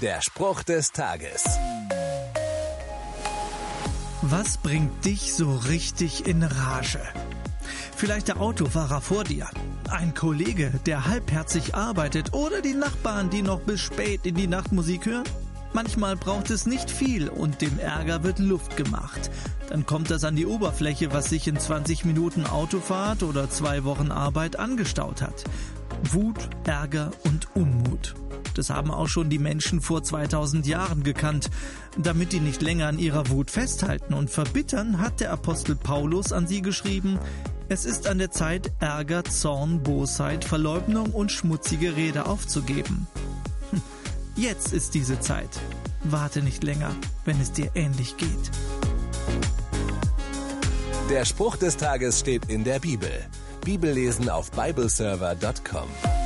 Der Spruch des Tages. Was bringt dich so richtig in Rage? Vielleicht der Autofahrer vor dir, ein Kollege, der halbherzig arbeitet oder die Nachbarn, die noch bis spät in die Nacht Musik hören? Manchmal braucht es nicht viel und dem Ärger wird Luft gemacht. Dann kommt das an die Oberfläche, was sich in 20 Minuten Autofahrt oder zwei Wochen Arbeit angestaut hat. Wut, Ärger und Unmut. Das haben auch schon die Menschen vor 2000 Jahren gekannt. Damit die nicht länger an ihrer Wut festhalten und verbittern, hat der Apostel Paulus an sie geschrieben, es ist an der Zeit, Ärger, Zorn, Bosheit, Verleugnung und schmutzige Rede aufzugeben. Hm, jetzt ist diese Zeit. Warte nicht länger, wenn es dir ähnlich geht. Der Spruch des Tages steht in der Bibel. Bibellesen auf bibleserver.com.